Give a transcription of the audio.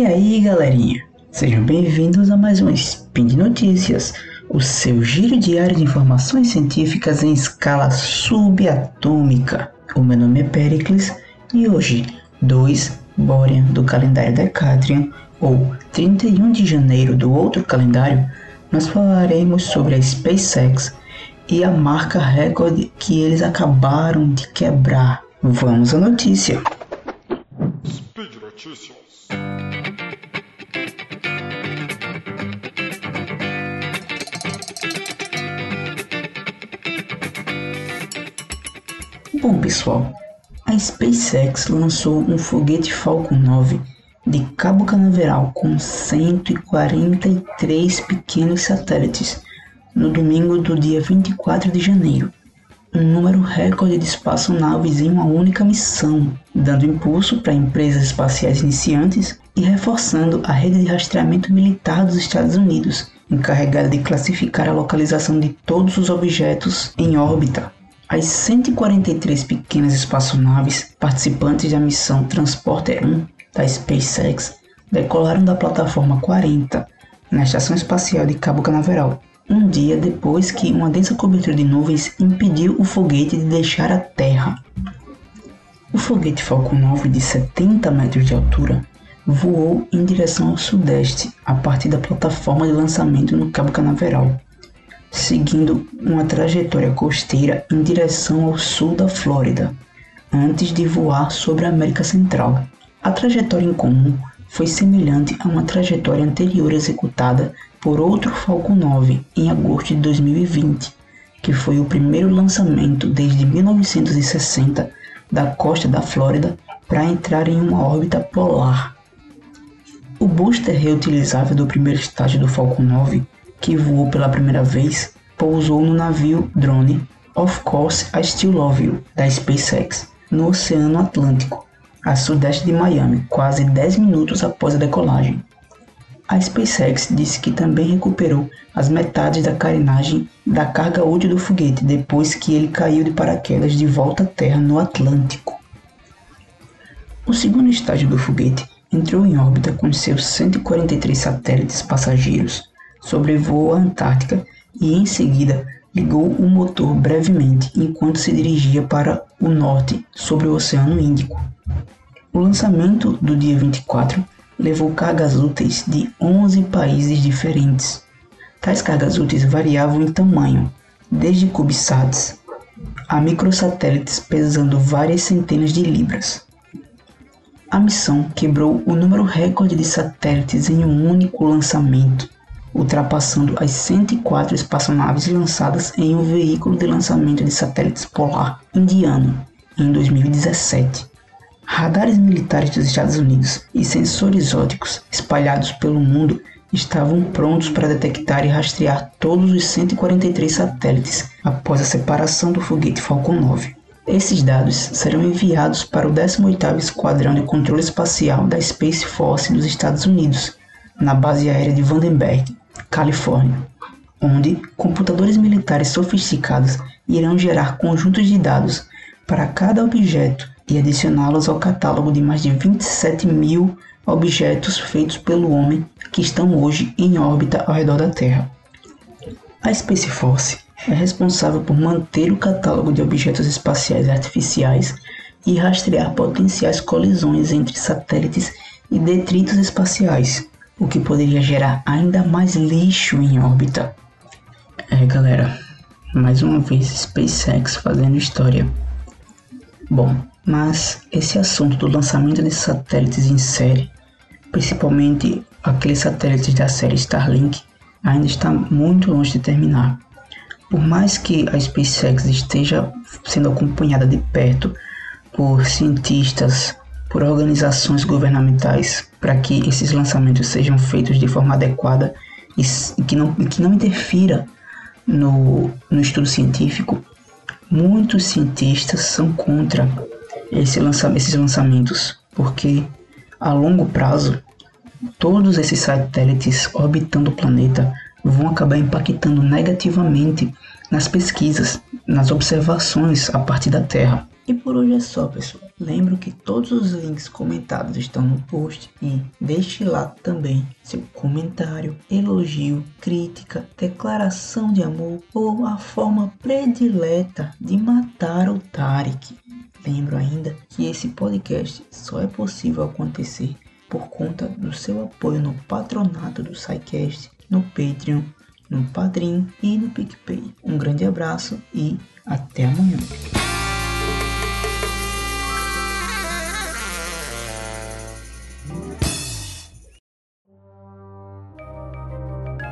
E aí, galerinha? Sejam bem-vindos a mais um Spin de Notícias, o seu giro diário de informações científicas em escala subatômica. O meu nome é Pericles e hoje, 2 Borean do calendário Decatrian, ou 31 de janeiro do outro calendário, nós falaremos sobre a SpaceX e a marca recorde que eles acabaram de quebrar. Vamos à notícia. Speed Notícias. Bom, pessoal, a SpaceX lançou um foguete Falcon 9 de cabo canaveral com 143 pequenos satélites no domingo do dia 24 de janeiro, um número recorde de espaçonaves em uma única missão, dando impulso para empresas espaciais iniciantes e reforçando a rede de rastreamento militar dos Estados Unidos, encarregada de classificar a localização de todos os objetos em órbita. As 143 pequenas espaçonaves participantes da missão Transporter 1 da SpaceX decolaram da plataforma 40 na Estação Espacial de Cabo Canaveral, um dia depois que uma densa cobertura de nuvens impediu o foguete de deixar a Terra. O foguete Falcon 9 de 70 metros de altura voou em direção ao sudeste a partir da plataforma de lançamento no Cabo Canaveral seguindo uma trajetória costeira em direção ao sul da Flórida, antes de voar sobre a América Central. A trajetória em comum foi semelhante a uma trajetória anterior executada por outro Falcon 9 em agosto de 2020, que foi o primeiro lançamento desde 1960 da costa da Flórida para entrar em uma órbita polar. O booster reutilizável do primeiro estágio do Falcon 9 que voou pela primeira vez, pousou no navio drone Of Course I Still Love You, da SpaceX, no Oceano Atlântico, a sudeste de Miami, quase 10 minutos após a decolagem. A SpaceX disse que também recuperou as metades da carenagem da carga útil do foguete depois que ele caiu de paraquedas de volta à Terra no Atlântico. O segundo estágio do foguete entrou em órbita com seus 143 satélites passageiros sobrevoou a Antártica e em seguida ligou o motor brevemente enquanto se dirigia para o norte sobre o Oceano Índico. O lançamento do dia 24 levou cargas úteis de 11 países diferentes. Tais cargas úteis variavam em tamanho, desde CubeSats a microsatélites pesando várias centenas de libras. A missão quebrou o número recorde de satélites em um único lançamento ultrapassando as 104 espaçonaves lançadas em um veículo de lançamento de satélites polar indiano em 2017. Radares militares dos Estados Unidos e sensores óticos espalhados pelo mundo estavam prontos para detectar e rastrear todos os 143 satélites após a separação do foguete Falcon 9. Esses dados serão enviados para o 18º Esquadrão de Controle Espacial da Space Force dos Estados Unidos, na base aérea de Vandenberg, Califórnia, onde computadores militares sofisticados irão gerar conjuntos de dados para cada objeto e adicioná-los ao catálogo de mais de 27 mil objetos feitos pelo homem que estão hoje em órbita ao redor da Terra. A Space Force é responsável por manter o catálogo de objetos espaciais artificiais e rastrear potenciais colisões entre satélites e detritos espaciais, o que poderia gerar ainda mais lixo em órbita. É, galera, mais uma vez SpaceX fazendo história. Bom, mas esse assunto do lançamento de satélites em série, principalmente aqueles satélites da série Starlink, ainda está muito longe de terminar. Por mais que a SpaceX esteja sendo acompanhada de perto por cientistas, por organizações governamentais para que esses lançamentos sejam feitos de forma adequada e, que, não, que não interfira no, no estudo científico, muitos cientistas são contra esse lança, esses lançamentos, porque a longo prazo todos esses satélites orbitando o planeta vão acabar impactando negativamente nas pesquisas, nas observações a partir da Terra. E por hoje é só, pessoal. Lembro que todos os links comentados estão no post e deixe lá também seu comentário, elogio, crítica, declaração de amor ou a forma predileta de matar o Tarek. Lembro ainda que esse podcast só é possível acontecer por conta do seu apoio no patronato do SciCast, no Patreon, no Padrim e no PicPay. Um grande abraço e até amanhã.